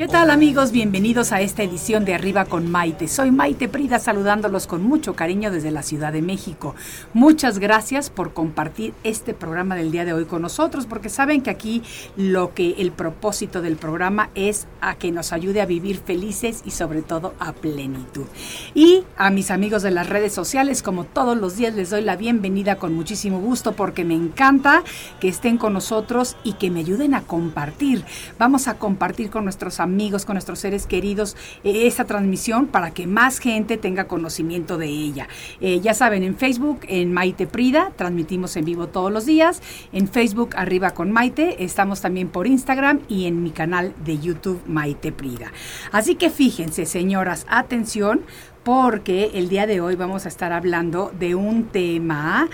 ¿Qué tal amigos? Bienvenidos a esta edición de Arriba con Maite. Soy Maite Prida saludándolos con mucho cariño desde la Ciudad de México. Muchas gracias por compartir este programa del día de hoy con nosotros porque saben que aquí lo que el propósito del programa es a que nos ayude a vivir felices y sobre todo a plenitud. Y a mis amigos de las redes sociales, como todos los días les doy la bienvenida con muchísimo gusto porque me encanta que estén con nosotros y que me ayuden a compartir. Vamos a compartir con nuestros amigos amigos, con nuestros seres queridos, eh, esta transmisión para que más gente tenga conocimiento de ella. Eh, ya saben, en Facebook, en Maite Prida, transmitimos en vivo todos los días. En Facebook, Arriba con Maite. Estamos también por Instagram y en mi canal de YouTube, Maite Prida. Así que fíjense, señoras, atención, porque el día de hoy vamos a estar hablando de un tema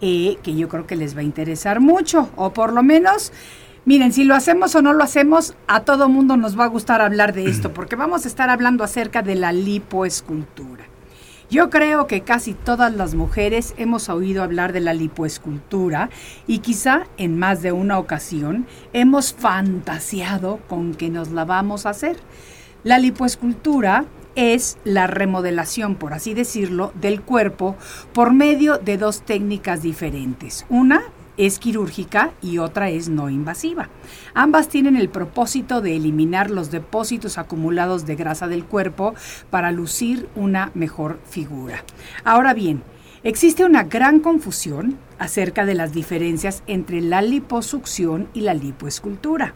eh, que yo creo que les va a interesar mucho, o por lo menos Miren, si lo hacemos o no lo hacemos, a todo mundo nos va a gustar hablar de esto, porque vamos a estar hablando acerca de la lipoescultura. Yo creo que casi todas las mujeres hemos oído hablar de la lipoescultura y quizá en más de una ocasión hemos fantaseado con que nos la vamos a hacer. La lipoescultura es la remodelación, por así decirlo, del cuerpo por medio de dos técnicas diferentes. Una es quirúrgica y otra es no invasiva. Ambas tienen el propósito de eliminar los depósitos acumulados de grasa del cuerpo para lucir una mejor figura. Ahora bien, existe una gran confusión acerca de las diferencias entre la liposucción y la lipoescultura.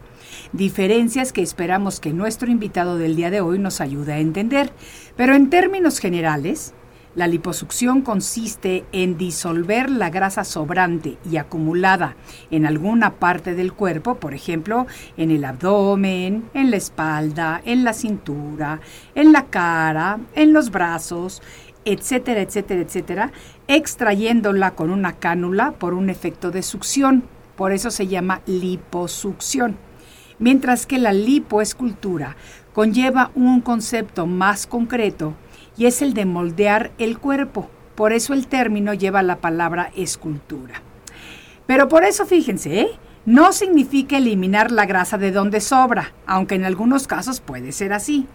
Diferencias que esperamos que nuestro invitado del día de hoy nos ayude a entender. Pero en términos generales, la liposucción consiste en disolver la grasa sobrante y acumulada en alguna parte del cuerpo, por ejemplo, en el abdomen, en la espalda, en la cintura, en la cara, en los brazos, etcétera, etcétera, etcétera, extrayéndola con una cánula por un efecto de succión. Por eso se llama liposucción. Mientras que la lipoescultura conlleva un concepto más concreto y es el de moldear el cuerpo. Por eso el término lleva la palabra escultura. Pero por eso fíjense, ¿eh? no significa eliminar la grasa de donde sobra, aunque en algunos casos puede ser así.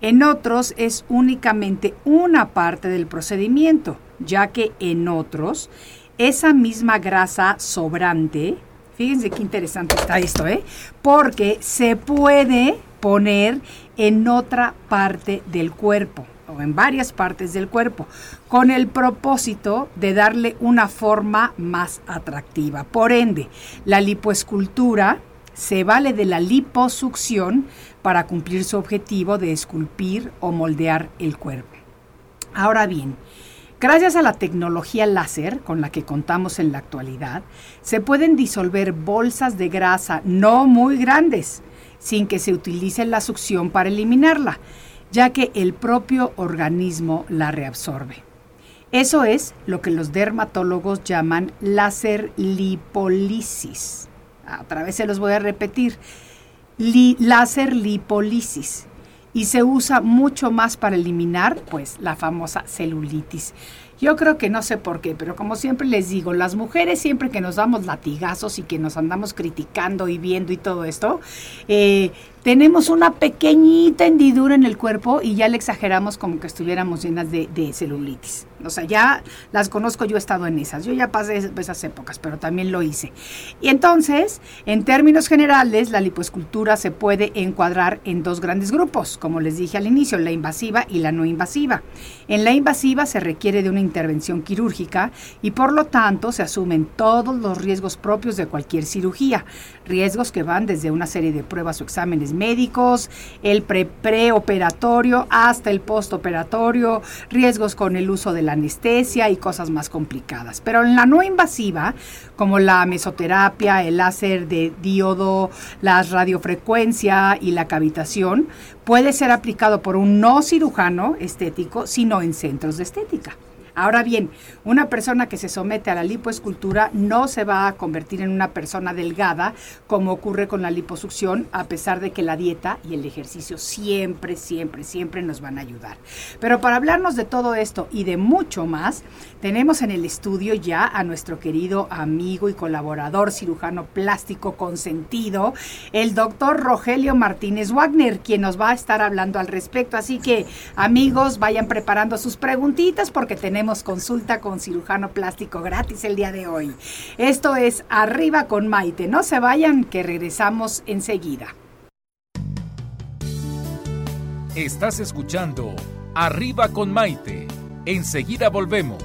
En otros es únicamente una parte del procedimiento, ya que en otros esa misma grasa sobrante, fíjense qué interesante está esto, ¿eh? porque se puede poner en otra parte del cuerpo o en varias partes del cuerpo, con el propósito de darle una forma más atractiva. Por ende, la lipoescultura se vale de la liposucción para cumplir su objetivo de esculpir o moldear el cuerpo. Ahora bien, Gracias a la tecnología láser con la que contamos en la actualidad, se pueden disolver bolsas de grasa no muy grandes, sin que se utilice la succión para eliminarla, ya que el propio organismo la reabsorbe. Eso es lo que los dermatólogos llaman láser lipólisis. Otra vez se los voy a repetir. láser lipólisis. Y se usa mucho más para eliminar, pues, la famosa celulitis. Yo creo que no sé por qué, pero como siempre les digo, las mujeres siempre que nos damos latigazos y que nos andamos criticando y viendo y todo esto, eh, tenemos una pequeñita hendidura en el cuerpo y ya le exageramos como que estuviéramos llenas de, celulitis. O sea, ya las conozco, yo he estado en esas. Yo ya pasé esas épocas, pero también lo hice. Y entonces, en términos generales, la lipoescultura se puede encuadrar en dos grandes grupos, como les dije al inicio, la invasiva y la no invasiva. En la invasiva se requiere de una intervención quirúrgica y por lo tanto se asumen todos los riesgos propios de cualquier cirugía, riesgos que van desde una serie de pruebas o exámenes médicos, el pre preoperatorio hasta el postoperatorio, riesgos con el uso de la anestesia y cosas más complicadas. Pero en la no invasiva, como la mesoterapia, el láser de diodo, la radiofrecuencia y la cavitación, puede ser aplicado por un no cirujano estético, sino en centros de estética. Ahora bien, una persona que se somete a la lipoescultura no se va a convertir en una persona delgada como ocurre con la liposucción, a pesar de que la dieta y el ejercicio siempre, siempre, siempre nos van a ayudar. Pero para hablarnos de todo esto y de mucho más, tenemos en el estudio ya a nuestro querido amigo y colaborador cirujano plástico consentido, el doctor Rogelio Martínez Wagner, quien nos va a estar hablando al respecto. Así que, amigos, vayan preparando sus preguntitas porque tenemos consulta con cirujano plástico gratis el día de hoy. Esto es Arriba con Maite. No se vayan, que regresamos enseguida. Estás escuchando Arriba con Maite. Enseguida volvemos.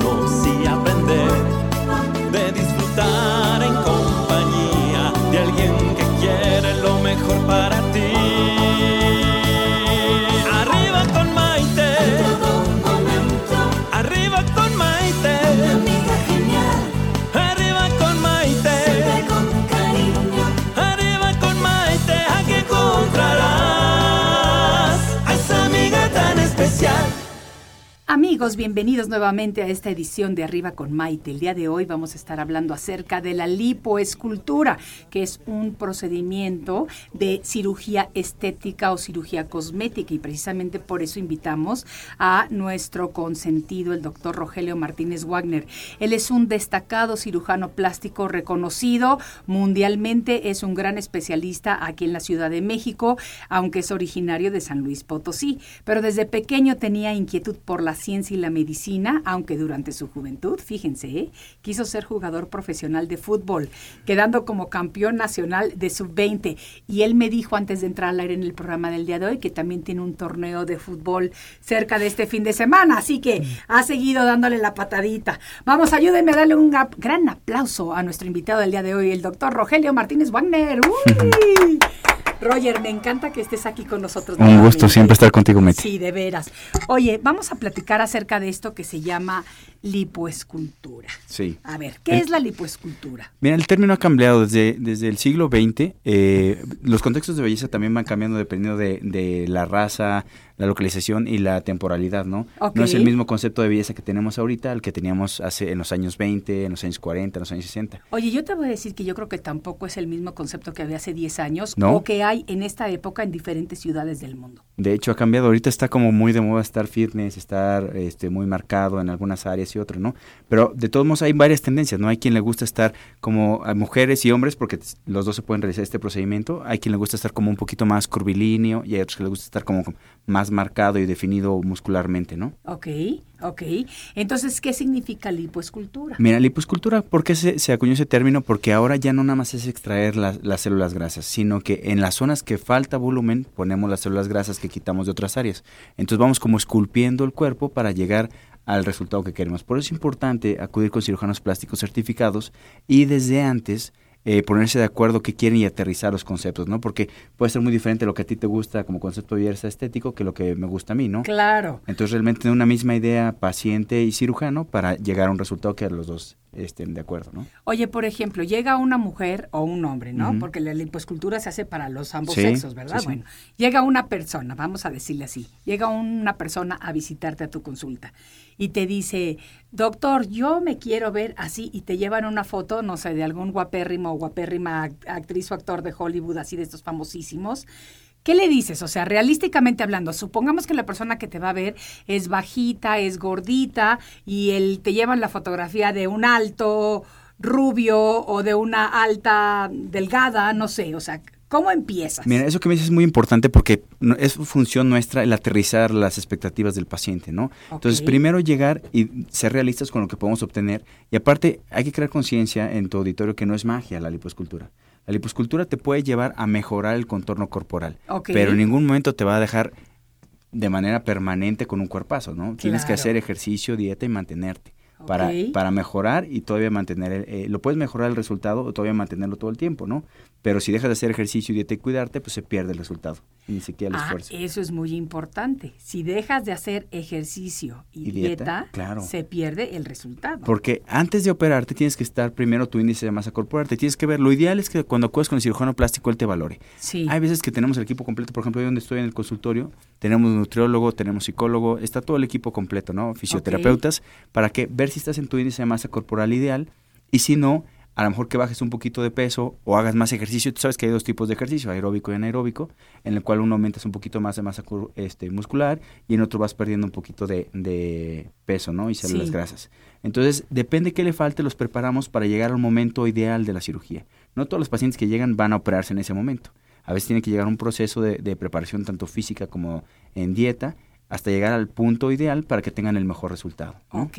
Bienvenidos nuevamente a esta edición de Arriba con Maite. El día de hoy vamos a estar hablando acerca de la lipoescultura, que es un procedimiento de cirugía estética o cirugía cosmética y precisamente por eso invitamos a nuestro consentido, el doctor Rogelio Martínez Wagner. Él es un destacado cirujano plástico reconocido mundialmente, es un gran especialista aquí en la Ciudad de México, aunque es originario de San Luis Potosí, pero desde pequeño tenía inquietud por la ciencia y la medicina, aunque durante su juventud, fíjense, ¿eh? quiso ser jugador profesional de fútbol, quedando como campeón nacional de sub-20. Y él me dijo antes de entrar al aire en el programa del día de hoy que también tiene un torneo de fútbol cerca de este fin de semana, así que ha seguido dándole la patadita. Vamos, ayúdenme a darle un gra- gran aplauso a nuestro invitado del día de hoy, el doctor Rogelio Martínez Wagner. ¡Uy! Roger, me encanta que estés aquí con nosotros. Un gusto siempre estar contigo, Meti. Sí, de veras. Oye, vamos a platicar acerca de esto que se llama lipoescultura. Sí. A ver, ¿qué El- es la lipoescultura? Mira, el término ha cambiado desde, desde el siglo XX. eh, los contextos de belleza también van cambiando dependiendo de, de la raza, la localización y la temporalidad, ¿no? No es el mismo concepto de belleza que tenemos ahorita al que teníamos hace en los años 20, en los años 40, en los años 60. Oye, yo te voy a decir que yo creo que tampoco es el mismo concepto que había hace 10 años ¿No? o que hay en esta época en diferentes ciudades del mundo. De hecho, ha cambiado. Ahorita está como muy de moda estar fitness, estar este, muy marcado en algunas áreas y otras, ¿no? Pero de todos modos hay varias tendencias, ¿no? Hay quien le gusta estar como a mujeres y hombres, porque los dos se pueden realizar este procedimiento. Hay quien le gusta estar como un poquito más curvilíneo y hay otros que le gusta estar como más marcado y definido muscularmente, ¿no? Ok, ok. Entonces, ¿qué significa lipoescultura? Mira, liposcultura, ¿por qué se, se acuñó ese término? Porque ahora ya no nada más es extraer las, las células grasas, sino que en las zonas que falta volumen ponemos las células grasas que quitamos de otras áreas. Entonces vamos como esculpiendo el cuerpo para llegar al resultado que queremos. Por eso es importante acudir con cirujanos plásticos certificados y desde antes eh, ponerse de acuerdo qué quieren y aterrizar los conceptos, ¿no? Porque puede ser muy diferente lo que a ti te gusta como concepto de estético que lo que me gusta a mí, ¿no? Claro. Entonces realmente una misma idea paciente y cirujano para llegar a un resultado que los dos estén de acuerdo, ¿no? Oye, por ejemplo, llega una mujer o un hombre, ¿no? Porque la lipoescultura se hace para los ambos Sí, sexos, ¿verdad? sí, sí. Bueno, llega una persona, vamos a decirle así, llega una persona a visitarte a tu consulta y te dice, doctor, yo me quiero ver así y te llevan una foto, no sé, de algún guapérrimo o guapérrima act- actriz o actor de Hollywood, así de estos famosísimos. ¿Qué le dices? O sea, realísticamente hablando, supongamos que la persona que te va a ver es bajita, es gordita y él te llevan la fotografía de un alto rubio o de una alta delgada, no sé, o sea, ¿Cómo empiezas? Mira, eso que me dices es muy importante porque es función nuestra el aterrizar las expectativas del paciente, ¿no? Entonces, primero llegar y ser realistas con lo que podemos obtener. Y aparte, hay que crear conciencia en tu auditorio que no es magia la liposcultura. La liposcultura te puede llevar a mejorar el contorno corporal, pero en ningún momento te va a dejar de manera permanente con un cuerpazo, ¿no? Tienes que hacer ejercicio, dieta y mantenerte para, para mejorar y todavía mantener, eh, lo puedes mejorar el resultado o todavía mantenerlo todo el tiempo, ¿no? Pero si dejas de hacer ejercicio, dieta y cuidarte, pues se pierde el resultado, ni siquiera el ah, esfuerzo. Eso es muy importante. Si dejas de hacer ejercicio y, dieta, claro. se pierde el resultado. Porque antes de operarte tienes que estar primero tu índice de masa corporal, te tienes que ver. Lo ideal es que cuando acudes con el cirujano plástico él te valore. Sí. Hay veces que tenemos el equipo completo, por ejemplo, yo donde estoy en el consultorio, tenemos nutriólogo, tenemos psicólogo, está todo el equipo completo, ¿no? Fisioterapeutas, para que ver si estás en tu índice de masa corporal ideal y si no, a lo mejor que bajes un poquito de peso o hagas más ejercicio. Tú sabes que hay dos tipos de ejercicio, aeróbico y anaeróbico, en el cual uno aumentas un poquito más de masa este, muscular y en otro vas perdiendo un poquito de, peso, ¿no? Y células grasas. Entonces, depende qué le falte, los preparamos para llegar al momento ideal de la cirugía. No todos los pacientes que llegan van a operarse en ese momento. A veces tiene que llegar un proceso de, de preparación tanto física como en dieta hasta llegar al punto ideal para que tengan el mejor resultado. Ok,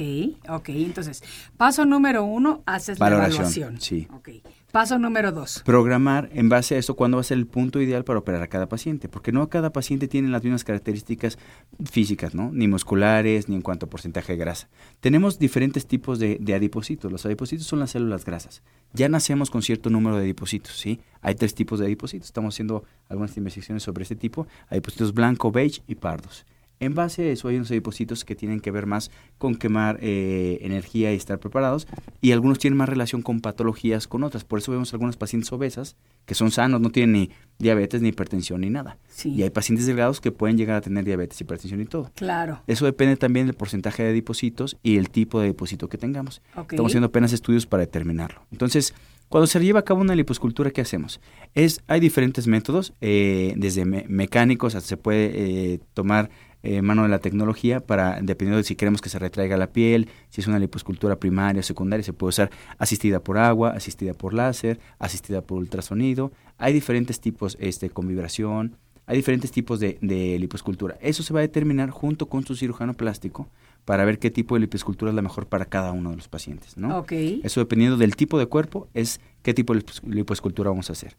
ok. Entonces, paso número uno, haces la evaluación. Sí. Okay. Paso número dos. Programar en base a eso cuándo va a ser el punto ideal para operar a cada paciente, porque no cada paciente tiene las mismas características físicas, ¿no? Ni musculares, ni en cuanto a porcentaje de grasa. Tenemos diferentes tipos de, de adipocitos. Los adipocitos son las células grasas. Ya nacemos con cierto número de adipocitos, ¿sí? Hay tres tipos de adipocitos. Estamos haciendo algunas investigaciones sobre este tipo. Adipocitos blanco, beige y pardos. En base a eso hay unos depósitos que tienen que ver más con quemar eh, energía y estar preparados y algunos tienen más relación con patologías con otras. Por eso vemos algunos pacientes obesas que son sanos, no tienen ni diabetes, ni hipertensión, ni nada. Y hay pacientes delgados que pueden llegar a tener diabetes, hipertensión y todo. Claro. Eso depende también del porcentaje de depósitos y el tipo de depósito que tengamos. Estamos haciendo apenas estudios para determinarlo. Entonces, cuando se lleva a cabo una liposcultura, ¿qué hacemos? Es, hay diferentes métodos, eh, desde mecánicos hasta se puede eh, tomar eh, mano de la tecnología para, dependiendo de si queremos que se retraiga la piel, si es una liposcultura primaria o secundaria, se puede usar asistida por agua, asistida por láser, asistida por ultrasonido. Hay diferentes tipos este, con vibración, hay diferentes tipos de, de liposcultura. Eso se va a determinar junto con su cirujano plástico para ver qué tipo de liposcultura es la mejor para cada uno de los pacientes, ¿no? Okay. Eso dependiendo del tipo de cuerpo es qué tipo de liposcultura vamos a hacer.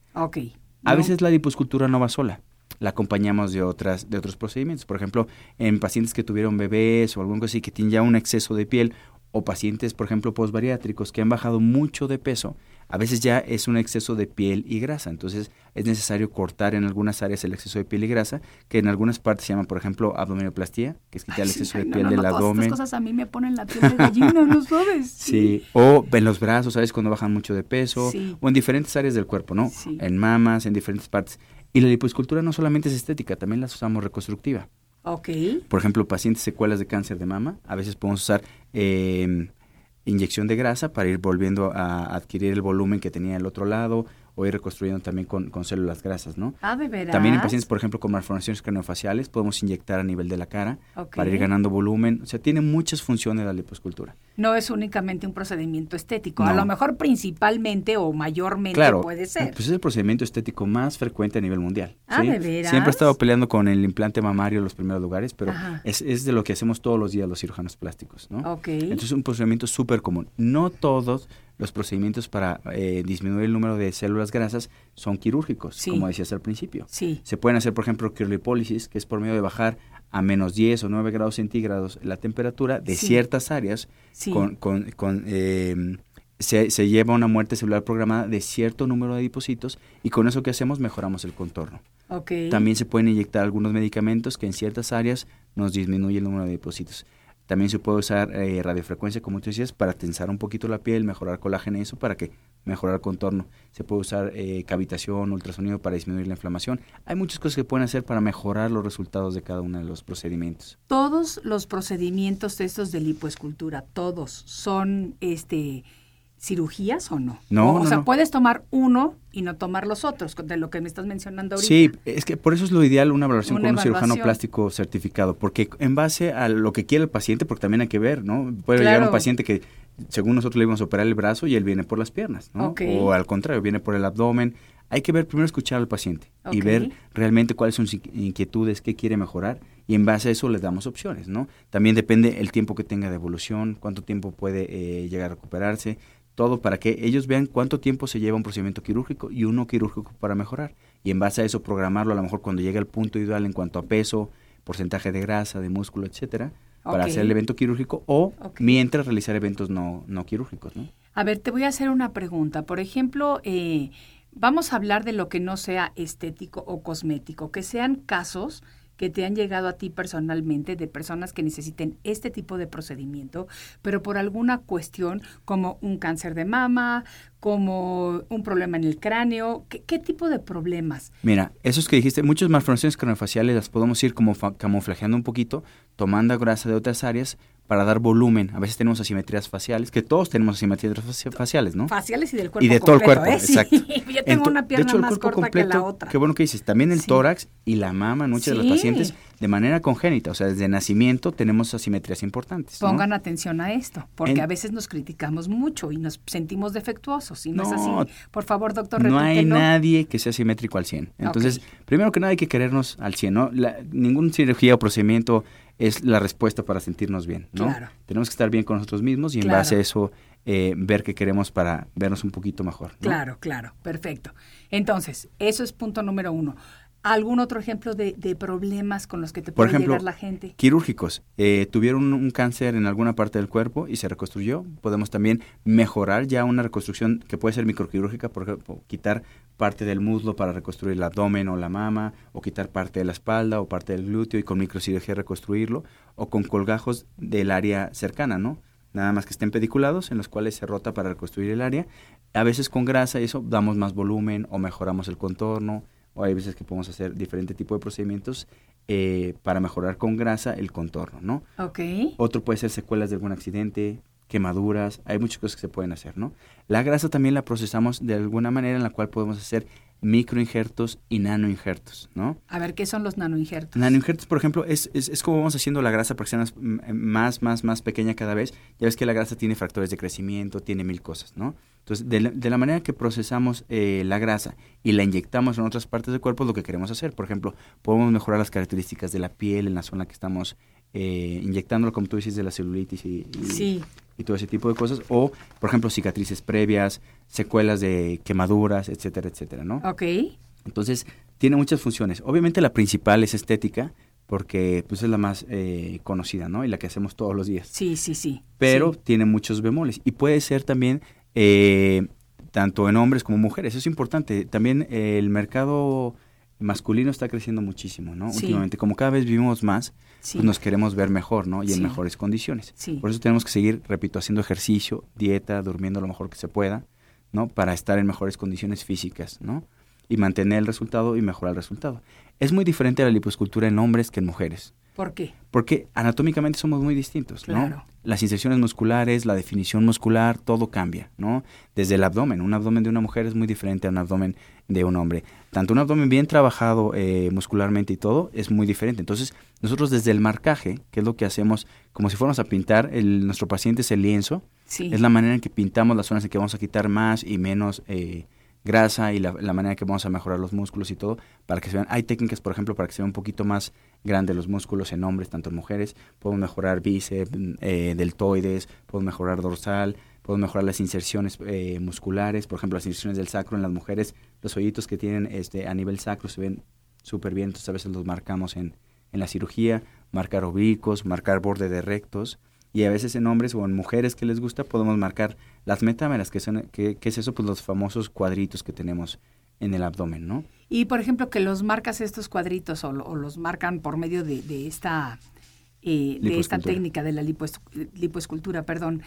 A veces la liposcultura no va sola la acompañamos de otras de otros procedimientos. Por ejemplo, en pacientes que tuvieron bebés o algo así que tienen ya un exceso de piel o pacientes, por ejemplo, postbariátricos que han bajado mucho de peso, a veces ya es un exceso de piel y grasa. Entonces es necesario cortar en algunas áreas el exceso de piel y grasa, que en algunas partes se llama, por ejemplo, abdominoplastia, que es quitar el exceso de piel del abdomen. Estas cosas a mí me ponen la piel de gallina, ¿no sabes? Sí. o en los brazos, ¿sabes? Cuando bajan mucho de peso, o en diferentes áreas del cuerpo, ¿no? En mamas, en diferentes partes. Y la lipoescultura no solamente es estética, también la usamos reconstructiva. Ok. Por ejemplo, pacientes secuelas de cáncer de mama, a veces podemos usar eh, inyección de grasa para ir volviendo a adquirir el volumen que tenía el otro lado o ir reconstruyendo también con, células grasas, ¿no? Ah, ¿de veras? También en pacientes, por ejemplo, con malformaciones craniofaciales, podemos inyectar a nivel de la cara para ir ganando volumen. O sea, tiene muchas funciones la liposcultura. No es únicamente un procedimiento estético. A lo mejor principalmente o mayormente puede ser. Pues es el procedimiento estético más frecuente a nivel mundial. Ah, ¿de veras? Siempre he estado peleando con el implante mamario en los primeros lugares, pero es, es, de lo que hacemos todos los días los cirujanos plásticos, ¿no? Ok. Entonces es un procedimiento súper común. No todos los procedimientos para eh, disminuir el número de células grasas son quirúrgicos, como decías al principio. Sí. Se pueden hacer, por ejemplo, criolipólisis, que es por medio de bajar a menos 10 o 9 grados centígrados la temperatura de ciertas áreas con, con, con eh, se, se, lleva una muerte celular programada de cierto número de depósitos y con eso que hacemos mejoramos el contorno. Okay. También se pueden inyectar algunos medicamentos que en ciertas áreas nos disminuye el número de depósitos. También se puede usar eh, radiofrecuencia, como tú decías, para tensar un poquito la piel, mejorar colágeno y eso para que mejorar el contorno. Se puede usar eh, cavitación, ultrasonido para disminuir la inflamación. Hay muchas cosas que pueden hacer para mejorar los resultados de cada uno de los procedimientos. Todos los procedimientos estos de lipoescultura, todos son este cirugías o no? No, o, sea, puedes tomar uno y no tomar los otros, de lo que me estás mencionando ahorita. Sí, es que por eso es lo ideal una evaluación con un cirujano plástico certificado, porque en base a lo que quiere el paciente, porque también hay que ver, ¿no? Puede llegar un paciente que según nosotros le íbamos a operar el brazo y él viene por las piernas, ¿no? O al contrario, viene por el abdomen. Hay que ver, primero escuchar al paciente y ver realmente cuáles son sus inqui- inquietudes, qué quiere mejorar y en base a eso le damos opciones, ¿no? También depende el tiempo que tenga de evolución, cuánto tiempo puede eh, llegar a recuperarse, todo para que ellos vean cuánto tiempo se lleva un procedimiento quirúrgico y uno quirúrgico para mejorar. Y en base a eso programarlo a lo mejor cuando llegue al punto ideal en cuanto a peso, porcentaje de grasa, de músculo, etcétera, para hacer el evento quirúrgico o mientras realizar eventos no, no quirúrgicos, ¿no? A ver, te voy a hacer una pregunta. Por ejemplo, eh, vamos a hablar de lo que no sea estético o cosmético, que sean casos que te han llegado a ti personalmente de personas que necesiten este tipo de procedimiento, pero por alguna cuestión como un cáncer de mama, como un problema en el cráneo, ¿qué, tipo de problemas? Mira, esos que dijiste, muchas malformaciones craneofaciales las podemos ir como camuflajeando un poquito, tomando grasa de otras áreas para dar volumen. A veces tenemos asimetrías faciales, que todos tenemos asimetrías faci- faciales, ¿no? Faciales y del cuerpo y de todo el cuerpo, ¿eh? Sí, exacto. Yo tengo una de pierna hecho, el más cuerpo corta que la completo, otra. Qué bueno que dices, también el Sí. tórax y la mama, muchas de Sí. las pacientes, de manera congénita, o sea, desde nacimiento tenemos asimetrías importantes. ¿no? Pongan atención a esto, porque En- a veces nos criticamos mucho y nos sentimos defectuosos. Y no, es No, así. Por favor, doctor, no hay repítelo. nadie que sea simétrico al 100. Entonces, primero que nada hay que querernos al 100, ¿no? La, ningún cirugía o procedimiento es la respuesta para sentirnos bien, ¿no? Claro. Tenemos que estar bien con nosotros mismos y en Claro. base a eso eh, ver qué queremos para vernos un poquito mejor. ¿no? Claro, claro, perfecto. Entonces, eso es punto número uno. ¿Algún otro ejemplo de, de problemas con los que te Por puede ejemplo, llegar la gente? Quirúrgicos. Eh, tuvieron un cáncer en alguna parte del cuerpo y se reconstruyó. Podemos también mejorar ya una reconstrucción que puede ser microquirúrgica, por ejemplo, quitar parte del muslo para reconstruir el abdomen o la mama, o quitar parte de la espalda o parte del glúteo y con microcirugía reconstruirlo, o con colgajos del área cercana, ¿no? Nada más que estén pediculados en los cuales se rota para reconstruir el área. A veces con grasa y eso damos más volumen o mejoramos el contorno, o hay veces que podemos hacer diferente tipo de procedimientos eh, para mejorar con grasa el contorno, ¿no? Ok. Otro puede ser secuelas de algún accidente, quemaduras, hay muchas cosas que se pueden hacer, ¿no? La grasa también la procesamos de alguna manera en la cual podemos hacer microinjertos y nanoinjertos, ¿no? A ver, ¿qué son los nanoinjertos? Nanoinjertos, por ejemplo, es, es, es como vamos haciendo la grasa para que sea más, m- más, más, más pequeña cada vez. Ya ves que la grasa tiene factores de crecimiento, tiene mil cosas, ¿no? Entonces, de la, de la manera que procesamos eh, la grasa y la inyectamos en otras partes del cuerpo, es lo que queremos hacer. Por ejemplo, podemos mejorar las características de la piel en la zona que estamos eh, inyectándolo, como tú dices, de la celulitis y, y- Sí. y todo ese tipo de cosas. O, por ejemplo, cicatrices previas, secuelas de quemaduras, etcétera, etcétera, ¿no? Ok. Entonces, tiene muchas funciones. Obviamente la principal es estética, porque pues es la más eh, conocida, ¿no? Y la que hacemos todos los días. Sí, sí, sí. Pero Sí. tiene muchos bemoles. Y puede ser también eh, tanto en hombres como mujeres. Eso es importante. También eh, el mercado masculino está creciendo muchísimo, ¿no? Sí. Últimamente, como cada vez vivimos más, Sí. pues nos queremos ver mejor, ¿no? Y Sí. en mejores condiciones. Por eso tenemos que seguir, repito, haciendo ejercicio, dieta, durmiendo lo mejor que se pueda, ¿no? Para estar en mejores condiciones físicas, ¿no? Y mantener el resultado y mejorar el resultado. Es muy diferente la liposcultura en hombres que en mujeres. ¿Por qué? Porque anatómicamente somos muy distintos, ¿no? Claro. Las inserciones musculares, la definición muscular, todo cambia, ¿no? Desde el abdomen. Un abdomen de una mujer es muy diferente a un abdomen de un hombre. Tanto un abdomen bien trabajado eh, muscularmente y todo es muy diferente. Entonces, nosotros desde el marcaje, que es lo que hacemos, como si fuéramos a pintar, el, nuestro paciente es el lienzo, Sí. es la manera en que pintamos las zonas en que vamos a quitar más y menos eh, grasa y la, la manera en que vamos a mejorar los músculos y todo para que se vean. Hay técnicas, por ejemplo, para que se vean un poquito más grandes los músculos en hombres, tanto en mujeres. Podemos mejorar bíceps, eh, deltoides, podemos mejorar dorsal, podemos mejorar las inserciones eh, musculares, por ejemplo, las inserciones del sacro en las mujeres, los hoyitos que tienen este a nivel sacro se ven súper bien, entonces a veces los marcamos en, en la cirugía, marcar oblicuos, marcar borde de rectos y a veces en hombres o en mujeres que les gusta podemos marcar las metámeras, que son que, que es eso pues los famosos cuadritos que tenemos en el abdomen, ¿no? Y por ejemplo, que los marcas estos cuadritos o, lo- o los marcan por medio de, de esta eh, de esta técnica de la lipoes- lipoescultura, perdón.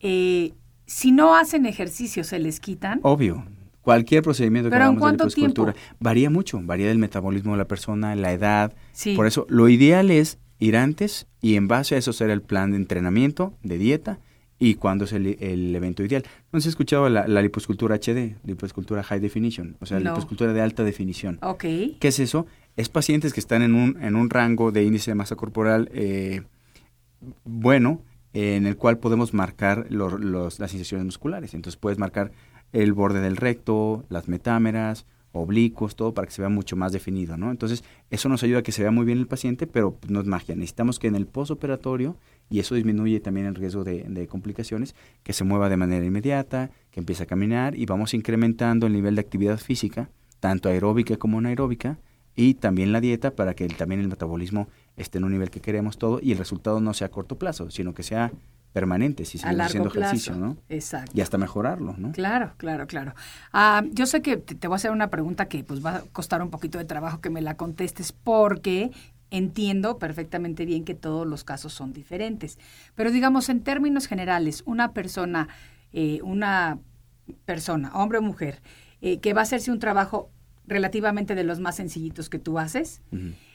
Eh, si no hacen ejercicio, se les quitan. Obvio. Cualquier procedimiento que ¿Pero en hagamos de tiempo? varía mucho, varía del metabolismo de la persona, la edad. Sí. Por eso lo ideal es ir antes y en base a eso hacer el plan de entrenamiento, de dieta y cuándo es el, el evento ideal. ¿No se ha escuchado la, la lipoescultura HD, lipoescultura high definition, o sea, No. de alta definición? Ok. ¿Qué es eso? Es pacientes que están en un, en un rango de índice de masa corporal eh, bueno en el cual podemos marcar los, las incisiones musculares. Entonces puedes marcar el borde del recto, las metámeras, oblicuos, todo para que se vea mucho más definido, ¿no? Entonces, eso nos ayuda a que se vea muy bien el paciente, pero no es magia. Necesitamos que en el posoperatorio, y eso disminuye también el riesgo de, de, complicaciones, que se mueva de manera inmediata, que empiece a caminar y vamos incrementando el nivel de actividad física, tanto aeróbica como anaeróbica, y también la dieta para que también el metabolismo esté en un nivel que queremos todo y el resultado no sea a corto plazo, sino que sea permanente si seguimos haciendo ejercicio, ¿no? Exacto. Y hasta mejorarlo, ¿no? Claro, claro, claro. Ah, yo sé que te, voy a hacer una pregunta que pues va a costar un poquito de trabajo que me la contestes porque entiendo perfectamente bien que todos los casos son diferentes. Pero digamos, en términos generales, una persona, eh, una persona, hombre o mujer, eh, que va a hacerse un trabajo relativamente de los más sencillitos que tú haces,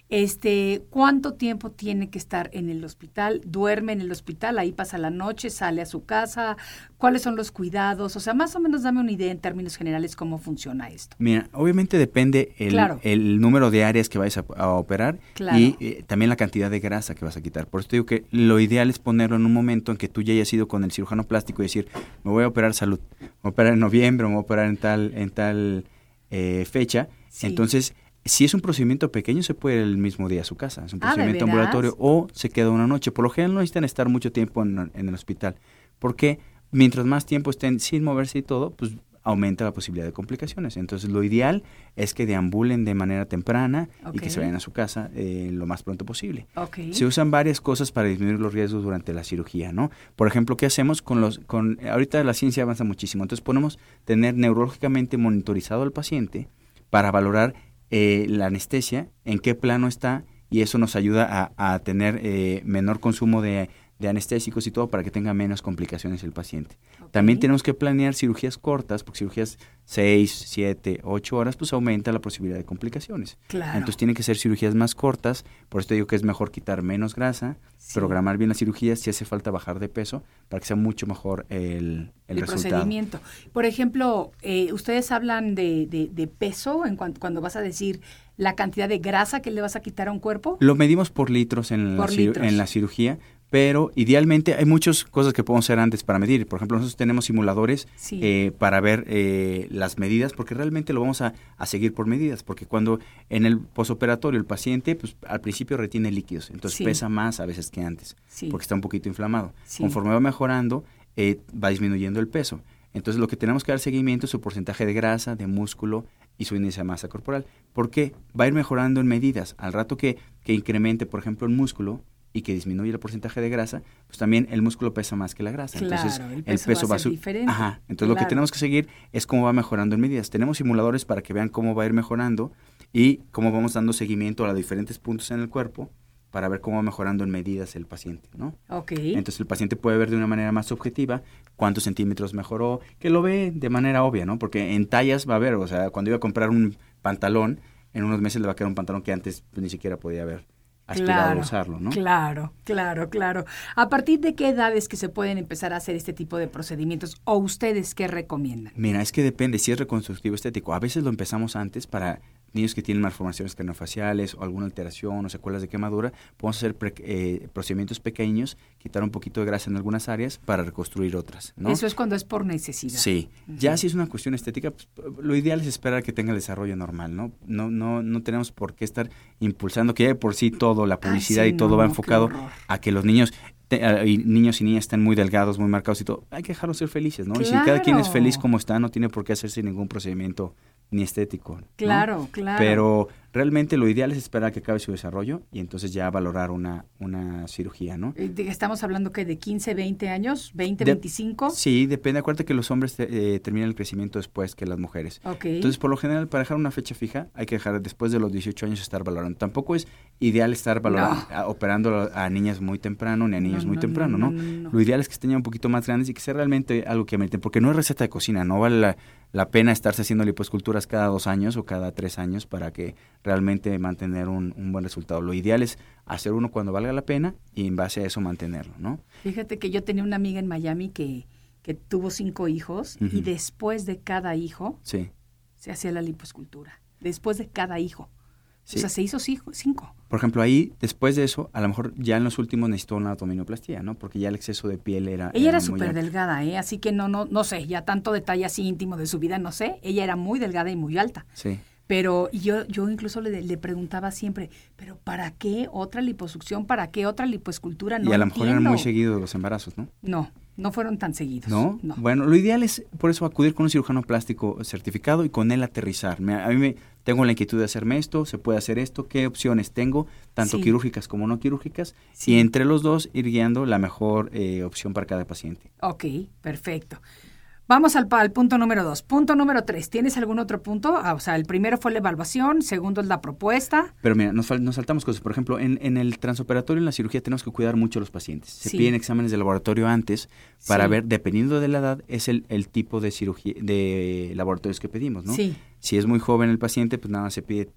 este, ¿Cuánto tiempo tiene que estar en el hospital? ¿Duerme en el hospital? ¿Ahí pasa la noche? ¿Sale a su casa? ¿Cuáles son los cuidados? O sea, más o menos dame una idea en términos generales cómo funciona esto. Mira, obviamente depende el, el número de áreas que vayas a, operar y eh, también la cantidad de grasa que vas a quitar. Por eso te digo que lo ideal es ponerlo en un momento en que tú ya hayas ido con el cirujano plástico y decir, me voy a operar salud, me voy a operar en noviembre, me voy a operar en tal, en tal eh, fecha. Entonces si es un procedimiento pequeño, se puede ir el mismo día a su casa. Es un ah, procedimiento ambulatorio o se queda una noche. Por lo general no necesitan estar mucho tiempo en, el hospital. Porque mientras más tiempo estén sin moverse y todo, pues aumenta la posibilidad de complicaciones. Entonces, lo ideal es que deambulen de manera temprana y que se vayan a su casa eh, lo más pronto posible. Se usan varias cosas para disminuir los riesgos durante la cirugía, ¿no? Por ejemplo, ¿qué hacemos con los... con Ahorita la ciencia avanza muchísimo, entonces ponemos tener neurológicamente monitorizado al paciente para valorar eh, la anestesia, en qué plano está, y eso nos ayuda a, tener eh, menor consumo de, anestésicos y todo para que tenga menos complicaciones el paciente. También tenemos que planear cirugías cortas, porque cirugías 6, 7, 8 horas, pues aumenta la posibilidad de complicaciones. Entonces tienen que ser cirugías más cortas, por eso digo que es mejor quitar menos grasa, programar bien la cirugía, si hace falta bajar de peso, para que sea mucho mejor el, el, el procedimiento. Por ejemplo, eh, ustedes hablan de, de, peso en cuando vas a decir la cantidad de grasa que le vas a quitar a un cuerpo. Lo medimos por litros en, la, en la cirugía, pero idealmente hay muchas cosas que podemos hacer antes para medir. Por ejemplo, nosotros tenemos simuladores eh, para ver eh, las medidas, porque realmente lo vamos a, seguir por medidas, porque cuando en el posoperatorio el paciente, pues al principio retiene líquidos, entonces pesa más a veces que antes, porque está un poquito inflamado. Conforme va mejorando, eh, va disminuyendo el peso. Entonces lo que tenemos que dar seguimiento es su porcentaje de grasa, de músculo y su índice de masa corporal. ¿Por qué? Va a ir mejorando en medidas. Al rato que, que incremente, por ejemplo, el músculo, y que disminuye el porcentaje de grasa, pues también el músculo pesa más que la grasa. Entonces el peso, va a subir. Ajá. Entonces lo que tenemos que seguir es cómo va mejorando en medidas. Tenemos simuladores para que vean cómo va a ir mejorando y cómo vamos dando seguimiento a los diferentes puntos en el cuerpo para ver cómo va mejorando en medidas el paciente, ¿no? Ok. Entonces el paciente puede ver de una manera más objetiva cuántos centímetros mejoró, que lo ve de manera obvia, ¿no? Porque en tallas va a ver, o sea, cuando iba a comprar un pantalón, en unos meses le va a quedar un pantalón que antes pues, ni siquiera podía ver claro, usarlo, ¿no? Claro, claro, claro. ¿A partir de qué edades que se pueden empezar a hacer este tipo de procedimientos o ustedes qué recomiendan? Mira, es que depende si es reconstructivo estético. A veces lo empezamos antes para niños que tienen malformaciones craneofaciales o alguna alteración o secuelas de quemadura, podemos hacer eh, procedimientos pequeños, quitar un poquito de grasa en algunas áreas para reconstruir otras. ¿no? Eso es cuando es por necesidad. Sí. Ya si es una cuestión estética, pues, lo ideal es esperar que tenga el desarrollo normal, ¿no? No, no, no tenemos por qué estar impulsando que ya por sí todo, la publicidad y todo va enfocado a que los niños y niños y niñas están muy delgados, muy marcados y todo, hay que dejarlos ser felices, ¿no? Y si cada quien es feliz como está, no tiene por qué hacerse ningún procedimiento ni estético. Claro, claro. Pero realmente lo ideal es esperar a que acabe su desarrollo y entonces ya valorar una, una cirugía, ¿no? Eh, estamos hablando que de 15, 20 años, 20, 25. Sí, depende. Acuérdate que los hombres eh, terminan el crecimiento después que las mujeres. Entonces, por lo general, para dejar una fecha fija, hay que dejar después de los 18 años estar valorando. Tampoco es ideal estar valorando, operando a niñas muy temprano ni a niños muy temprano, ¿no? Lo ideal es que estén ya un poquito más grandes y que sea realmente algo que meriten, porque no es receta de cocina, no vale la, la pena estarse haciendo liposculturas cada dos años o cada tres años para que realmente mantener un, buen resultado. Lo ideal es hacer uno cuando valga la pena y en base a eso mantenerlo, ¿no? Fíjate que yo tenía una amiga en Miami que, que tuvo cinco hijos y después de cada hijo sí. se hacía la liposcultura. Después de cada hijo. O sea, se hizo cinco. Por ejemplo, ahí, después de eso, a lo mejor ya en los últimos necesitó una abdominoplastía, ¿no? Porque ya el exceso de piel era... Ella era súper delgada, ¿eh? Así que no, no, no sé, ya tanto detalle así íntimo de su vida, no sé. Ella era muy delgada y muy alta. Sí. Pero yo, yo incluso le, le, preguntaba siempre, ¿pero para qué otra liposucción? ¿Para qué otra lipoescultura? No y a lo mejor eran muy seguidos los embarazos, ¿no? No, no fueron tan seguidos. ¿No? Bueno, lo ideal es por eso acudir con un cirujano plástico certificado y con él aterrizar. a mí me, tengo la inquietud de hacerme esto, se puede hacer esto, qué opciones tengo, tanto quirúrgicas como no quirúrgicas, y entre los dos ir guiando la mejor eh, opción para cada paciente. Ok, perfecto. Vamos al, punto número dos. Punto número tres. ¿Tienes algún otro punto? Ah, o sea, el primero fue la evaluación, segundo es la propuesta. Pero mira, nos, nos saltamos cosas. Por ejemplo, en, el transoperatorio, en la cirugía, tenemos que cuidar mucho a los pacientes. Se piden exámenes de laboratorio antes para ver, dependiendo de la edad, es el, tipo de cirugía, de laboratorios que pedimos, ¿no? Sí. Si es muy joven el paciente, pues nada más se pide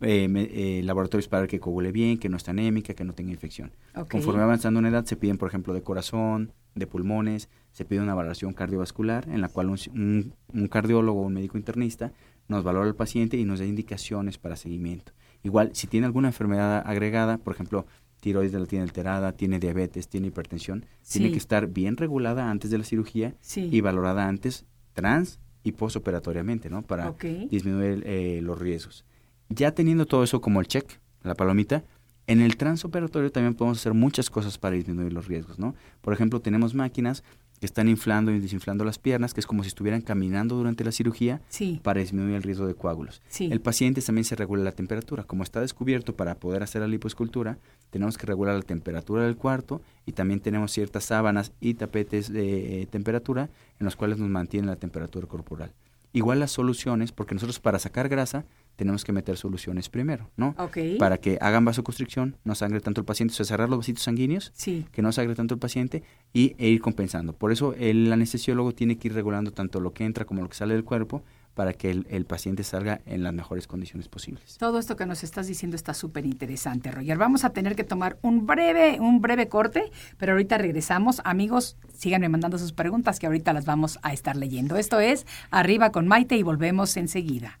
eh, eh, laboratorios para que coagule bien, que no esté anémica, que no tenga infección. Conforme avanzando en edad, se piden, por ejemplo, de corazón, de pulmones, se pide una valoración cardiovascular en la cual un, cardiólogo o un médico internista nos valora al paciente y nos da indicaciones para seguimiento. Igual, si tiene alguna enfermedad agregada, por ejemplo, tiroides la tiene alterada, tiene diabetes, tiene hipertensión, tiene que estar bien regulada antes de la cirugía y valorada antes, trans y postoperatoriamente, ¿no? Para disminuir eh, los riesgos. Ya teniendo todo eso como el check, la palomita, en el transoperatorio también podemos hacer muchas cosas para disminuir los riesgos, ¿no? Por ejemplo, tenemos máquinas que están inflando y desinflando las piernas, que es como si estuvieran caminando durante la cirugía para disminuir el riesgo de coágulos. El paciente también se regula la temperatura. Como está descubierto para poder hacer la lipoescultura, tenemos que regular la temperatura del cuarto y también tenemos ciertas sábanas y tapetes de eh, temperatura en los cuales nos mantienen la temperatura corporal. Igual las soluciones, porque nosotros para sacar grasa tenemos que meter soluciones primero, ¿no? Para que hagan vasoconstricción, no sangre tanto el paciente, o sea, cerrar los vasitos sanguíneos, que no sangre tanto el paciente y, e ir compensando. Por eso el anestesiólogo tiene que ir regulando tanto lo que entra como lo que sale del cuerpo para que el, paciente salga en las mejores condiciones posibles. Todo esto que nos estás diciendo está súper interesante, Roger. Vamos a tener que tomar un breve, un breve corte, pero ahorita regresamos. Amigos, síganme mandando sus preguntas que ahorita las vamos a estar leyendo. Esto es Arriba con Maite y volvemos enseguida.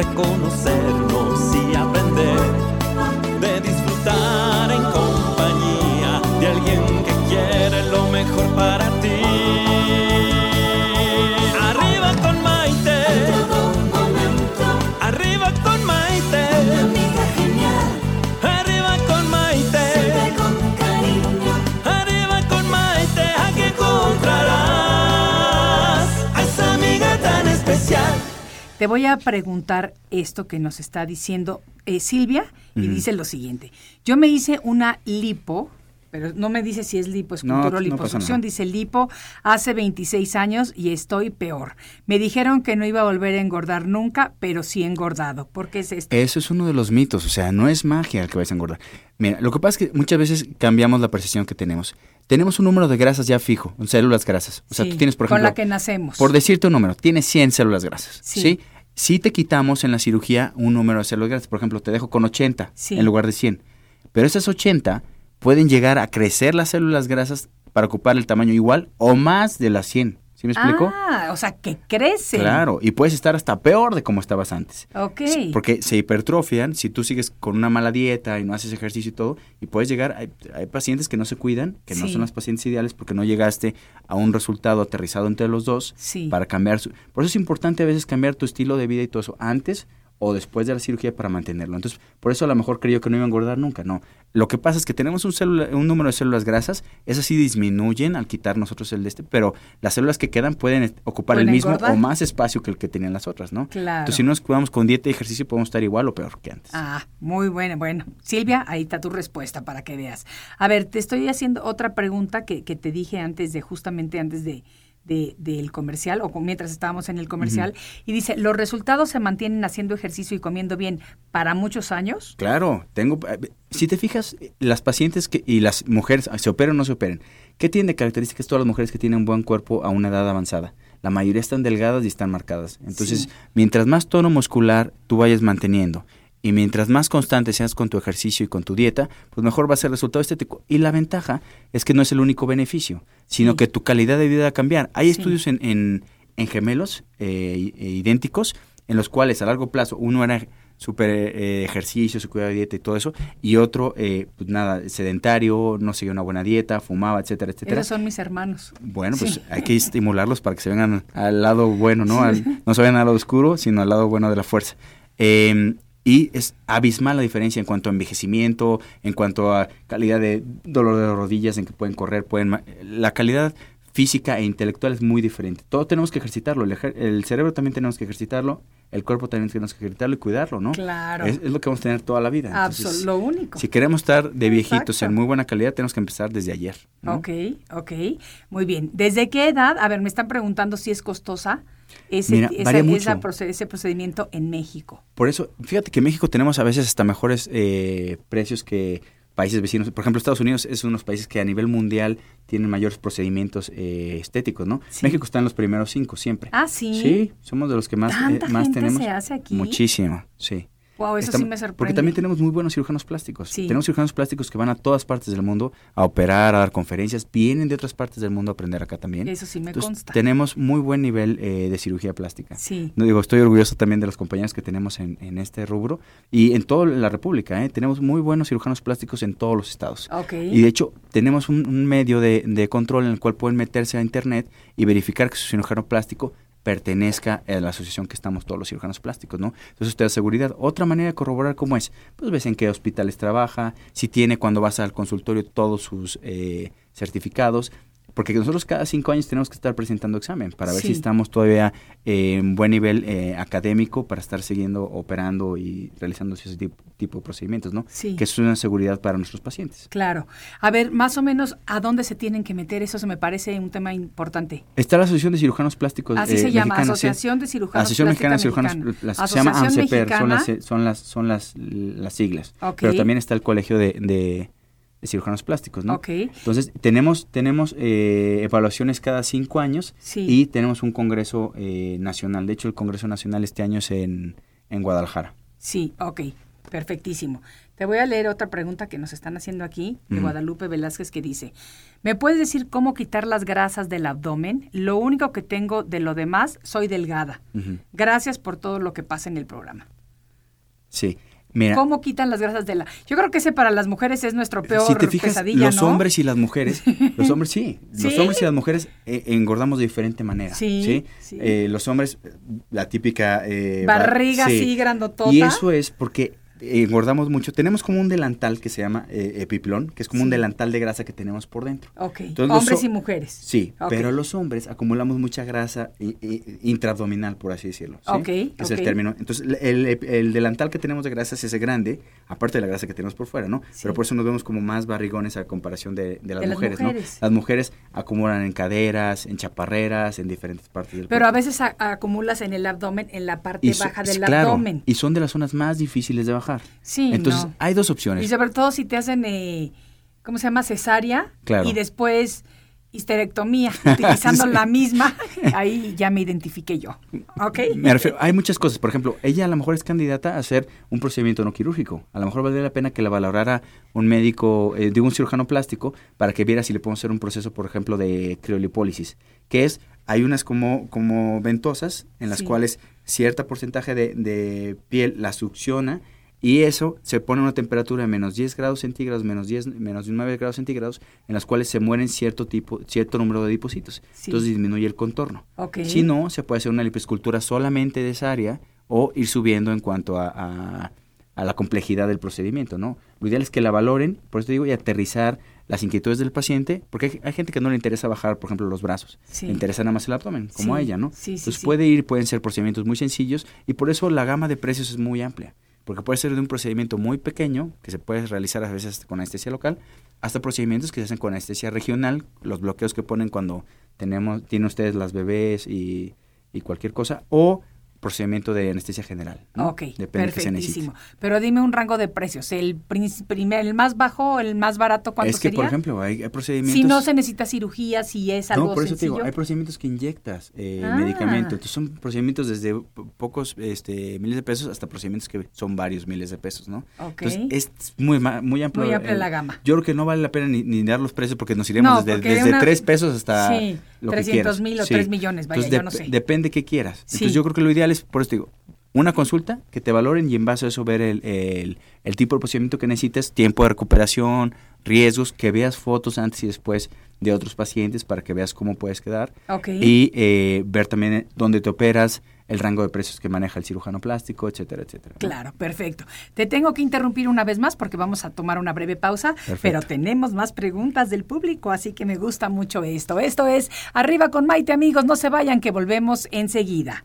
de conocernos Te voy a preguntar esto que nos está diciendo eh, Silvia y dice lo siguiente. Yo me hice una lipo, pero no me dice si es lipo, escultura o liposucción, dice lipo hace 26 años y estoy peor. Me dijeron que no iba a volver a engordar nunca, pero sí engordado. ¿Por qué es esto? Eso es uno de los mitos, o sea, no es magia el que vais a engordar. Mira, lo que pasa es que muchas veces cambiamos la percepción que tenemos tenemos un número de grasas ya fijo, células grasas. O sea, tú tienes, por ejemplo... Con la que nacemos. Por decirte un número, tienes 100 células grasas. Sí. Si te quitamos en la cirugía un número de células grasas, por ejemplo, te dejo con 80 en lugar de 100. Pero esas 80 pueden llegar a crecer las células grasas para ocupar el tamaño igual o más de las 100. ¿Sí me explico? Ah, o sea, que crece. Claro, y puedes estar hasta peor de como estabas antes. Ok. Porque se hipertrofian si tú sigues con una mala dieta y no haces ejercicio y todo, y puedes llegar, hay, pacientes que no se cuidan, que no son las pacientes ideales porque no llegaste a un resultado aterrizado entre los dos para cambiar. Su, por eso es importante a veces cambiar tu estilo de vida y todo eso antes o después de la cirugía para mantenerlo. Entonces, por eso a lo mejor creyó que no iba a engordar nunca. No. Lo que pasa es que tenemos un, un número de células grasas, esas sí disminuyen al quitar nosotros el de este, pero las células que quedan pueden ocupar el mismo o más espacio que el que tenían las otras, ¿no? Claro. Entonces, si nos cuidamos con dieta y ejercicio, podemos estar igual o peor que antes. Ah, muy buena. Bueno, Silvia, ahí está tu respuesta para que veas. A ver, te estoy haciendo otra pregunta que, que te dije antes de, justamente antes de, de- del comercial, o mientras estábamos en el comercial, y dice, los resultados se mantienen haciendo ejercicio y comiendo bien para muchos años. Claro, tengo. eh, Si te fijas, las pacientes que, y las mujeres, se operen o no se operen, ¿qué tienen de características todas las mujeres que tienen un buen cuerpo a una edad avanzada? La mayoría están delgadas y están marcadas. Entonces, Sí. mientras más tono muscular tú vayas manteniendo y mientras más constante seas con tu ejercicio y con tu dieta, pues mejor va a ser el resultado estético. Y la ventaja es que no es el único beneficio, sino Sí. que tu calidad de vida va a cambiar. Hay Sí. estudios en, en- en gemelos eh, e idénticos en los cuales a largo plazo uno era súper eh, ejercicio, su cuidado de dieta y todo eso, y otro, eh, pues nada, sedentario, no seguía una buena dieta, fumaba, etcétera, etcétera. Esos son mis hermanos. Bueno, pues Sí. hay que estimularlos para que se vengan al lado bueno, ¿no? Al- no se vayan al lado oscuro, sino al lado bueno de la fuerza. Eh, y es abismal la diferencia en cuanto a envejecimiento, en cuanto a calidad de dolor de rodillas, en que pueden correr, pueden... La calidad física e intelectual es muy diferente. Todo tenemos que ejercitarlo. El, ejer- el cerebro también tenemos que ejercitarlo, el cuerpo también tenemos que ejercitarlo y cuidarlo, ¿no? Claro. Es, es lo que vamos a tener toda la vida. Entonces, lo único. si queremos estar de viejitos Exacto. en muy buena calidad, tenemos que empezar desde ayer. ¿no? Ok, ok. Muy bien. ¿Desde qué edad? A ver, me están preguntando si es costosa ese, Mira, esa- esa ese procedimiento en México. Por eso, fíjate que en México tenemos a veces hasta mejores eh, precios que países vecinos. Por ejemplo, Estados Unidos es uno de los países que a nivel mundial tienen mayores procedimientos eh, estéticos, ¿no? Sí. México está en los primeros cinco siempre. Ah, sí. Sí, somos de los que más, eh, ¿Tanta más gente tenemos. se hace aquí? Muchísimo, sí. Wow, eso Estamos- sí me sorprende. Porque también tenemos muy buenos cirujanos plásticos. Sí. Tenemos cirujanos plásticos que van a todas partes del mundo a operar, a dar conferencias. Vienen de otras partes del mundo a aprender acá también. Eso sí me Entonces, consta. tenemos muy buen nivel eh, de cirugía plástica. Sí. No digo, estoy orgulloso también de los compañeros que tenemos en, en este rubro y en toda la República. ¿eh? Tenemos muy buenos cirujanos plásticos en todos los estados. Ok. Y de hecho, tenemos un, un medio de, de control en el cual pueden meterse a internet y verificar que su cirujano plástico pertenezca a la asociación que estamos todos los cirujanos plásticos, ¿no? Entonces usted da seguridad. Otra manera de corroborar cómo es, pues ves en qué hospitales trabaja, si tiene cuando vas al consultorio todos sus eh, certificados, porque nosotros cada cinco años tenemos que estar presentando examen para ver Sí. si estamos todavía eh, en buen nivel eh, académico para estar siguiendo, operando y realizando ese tipo, tipo de procedimientos, ¿no? Sí. Que es una seguridad para nuestros pacientes. Claro. A ver, más o menos, ¿a dónde se tienen que meter? Eso se me parece un tema importante. Está la Asociación de Cirujanos Plásticos Así eh, se llama, mexicana, sí. Asociación de Cirujanos Asociación Mexicana de Cirujanos. Plásticos. Se llama Asociación ANCEPER, son las, son las, son las, las siglas. Ok. Pero también está el Colegio de, de- de Cirujanos Plásticos, ¿no? Ok. Entonces, tenemos, tenemos eh, evaluaciones cada cinco años Sí. y tenemos un congreso eh, nacional. De hecho, el Congreso Nacional este año es en, en Guadalajara. Sí, ok, perfectísimo. Te voy a leer otra pregunta que nos están haciendo aquí de. Guadalupe Velázquez que dice, ¿me puedes decir cómo quitar las grasas del abdomen? Lo único que tengo de lo demás, soy delgada. Gracias por todo lo que pasa en el programa. Sí. Mira, ¿Cómo quitan las grasas de la...? Yo creo que ese para las mujeres es nuestro peor si te fijas, pesadilla, los ¿no? hombres y las mujeres, los hombres sí, los hombres y las mujeres eh, engordamos de diferente manera. Sí, Sí, sí. Eh, los hombres, la típica eh, ba- Barriga sí. así, grandotota. Y eso es porque engordamos mucho. Tenemos como un delantal que se llama eh, epiplón, que es como un delantal de grasa que tenemos por dentro. Ok, Entonces, hombres ho- y mujeres. Sí, pero los hombres acumulamos mucha grasa intraabdominal, por así decirlo. ¿sí? Ok, Es el término. Entonces, el, el- el delantal que tenemos de grasa es ese grande, aparte de la grasa que tenemos por fuera, ¿no? Sí. Pero por eso nos vemos como más barrigones a comparación de, de las De las mujeres, mujeres. ¿no? Las mujeres acumulan en caderas, en chaparreras, en diferentes partes del Pero a cuerpo. veces a- acumulas en el abdomen, en la parte Y so- baja del claro, abdomen. Y son de las zonas más difíciles de bajar. Sí, Entonces, no. hay dos opciones. Y sobre todo si te hacen, eh, ¿cómo se llama? Cesárea. Claro. Y después histerectomía, utilizando Sí. la misma. Ahí ya me identifiqué yo. ¿Ok? Me refiero, hay muchas cosas. Por ejemplo, ella a lo mejor es candidata a hacer un procedimiento no quirúrgico. A lo mejor valdría la pena que la valorara un médico, eh, digo un cirujano plástico, para que viera si le podemos hacer un proceso, por ejemplo, de criolipólisis, que es, hay unas como, como ventosas en las Sí. cuales cierto porcentaje de, de piel la succiona y eso se pone a una temperatura de menos 10 grados centígrados, menos 10, menos 9 grados centígrados, en las cuales se mueren cierto tipo, cierto número de adipocitos. Sí. Entonces disminuye el contorno. Si no, se puede hacer una lipoescultura solamente de esa área o ir subiendo en cuanto a, a- a la complejidad del procedimiento, ¿no? Lo ideal es que la valoren, por eso te digo, y aterrizar las inquietudes del paciente, porque hay, hay gente que no le interesa bajar, por ejemplo, los brazos, Sí. le interesa nada más el abdomen, como Sí, a ella, ¿no? sí, sí, Entonces puede ir, pueden ser procedimientos muy sencillos y por eso la gama de precios es muy amplia. Porque puede ser de un procedimiento muy pequeño, que se puede realizar a veces con anestesia local, hasta procedimientos que se hacen con anestesia regional, los bloqueos que ponen cuando tenemos, tienen ustedes las bebés y, y cualquier cosa, o procedimiento de anestesia general. ¿no? Ok, Depende de qué se perfectísimo. Pero dime un rango de precios. ¿El primer, el más bajo, el más barato, cuánto Es que, sería? por ejemplo, hay, hay procedimientos... si no se necesita cirugía, si es algo No, por eso te sencillo. digo, hay procedimientos que inyectas eh, Ah. medicamento. Entonces son procedimientos desde po- pocos este, miles de pesos hasta procedimientos que son varios miles de pesos, ¿no? Ok. Entonces es muy, muy amplio. Muy amplia la gama. Yo creo que no vale la pena ni, ni dar los precios porque nos iremos No, desde, desde una- 3 pesos hasta Sí, lo 300 que quieras. mil o Sí. 3 millones, vaya, Entonces, yo no sé. Depende qué quieras. Sí. Entonces yo creo que lo ideal por eso te digo, una consulta, que te valoren y en base a eso ver el, el- el tipo de procedimiento que necesites, tiempo de recuperación, riesgos, que veas fotos antes y después de otros pacientes para que veas cómo puedes quedar. Y eh, ver también eh, dónde te operas, el rango de precios que maneja el cirujano plástico, etcétera, etcétera. Claro, perfecto. Te tengo que interrumpir una vez más porque vamos a tomar una breve pausa, Perfecto. pero tenemos más preguntas del público, así que me gusta mucho esto. Esto es Arriba con Maite, amigos, no se vayan que volvemos enseguida.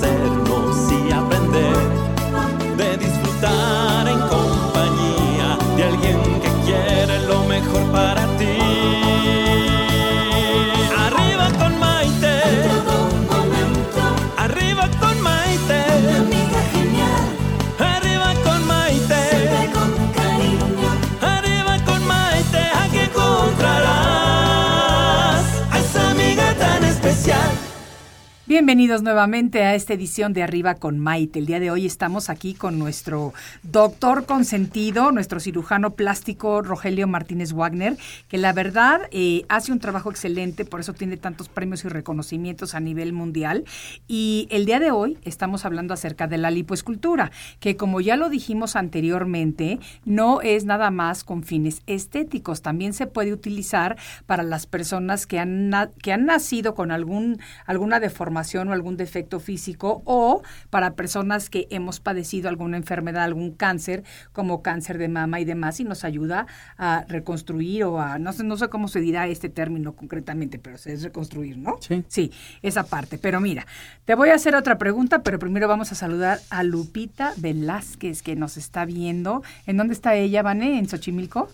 conocernos Bienvenidos nuevamente a esta edición de Arriba con Maite. El día de hoy estamos aquí con nuestro doctor consentido, nuestro cirujano plástico Rogelio Martínez Wagner, que la verdad eh, hace un trabajo excelente, por eso tiene tantos premios y reconocimientos a nivel mundial. Y el día de hoy estamos hablando acerca de la lipoescultura, que como ya lo dijimos anteriormente, no es nada más con fines estéticos, también se puede utilizar para las personas que han, que han nacido con algún, alguna deformación o algún defecto físico o para personas que hemos padecido alguna enfermedad, algún cáncer, como cáncer de mama y demás, y nos ayuda a reconstruir o a, no sé, no sé cómo se dirá este término concretamente, pero es reconstruir, ¿no? Sí. Sí, esa parte. Pero mira, te voy a hacer otra pregunta, pero primero vamos a saludar a Lupita Velázquez, que nos está viendo. ¿En dónde está ella, Vane? ¿En Xochimilco?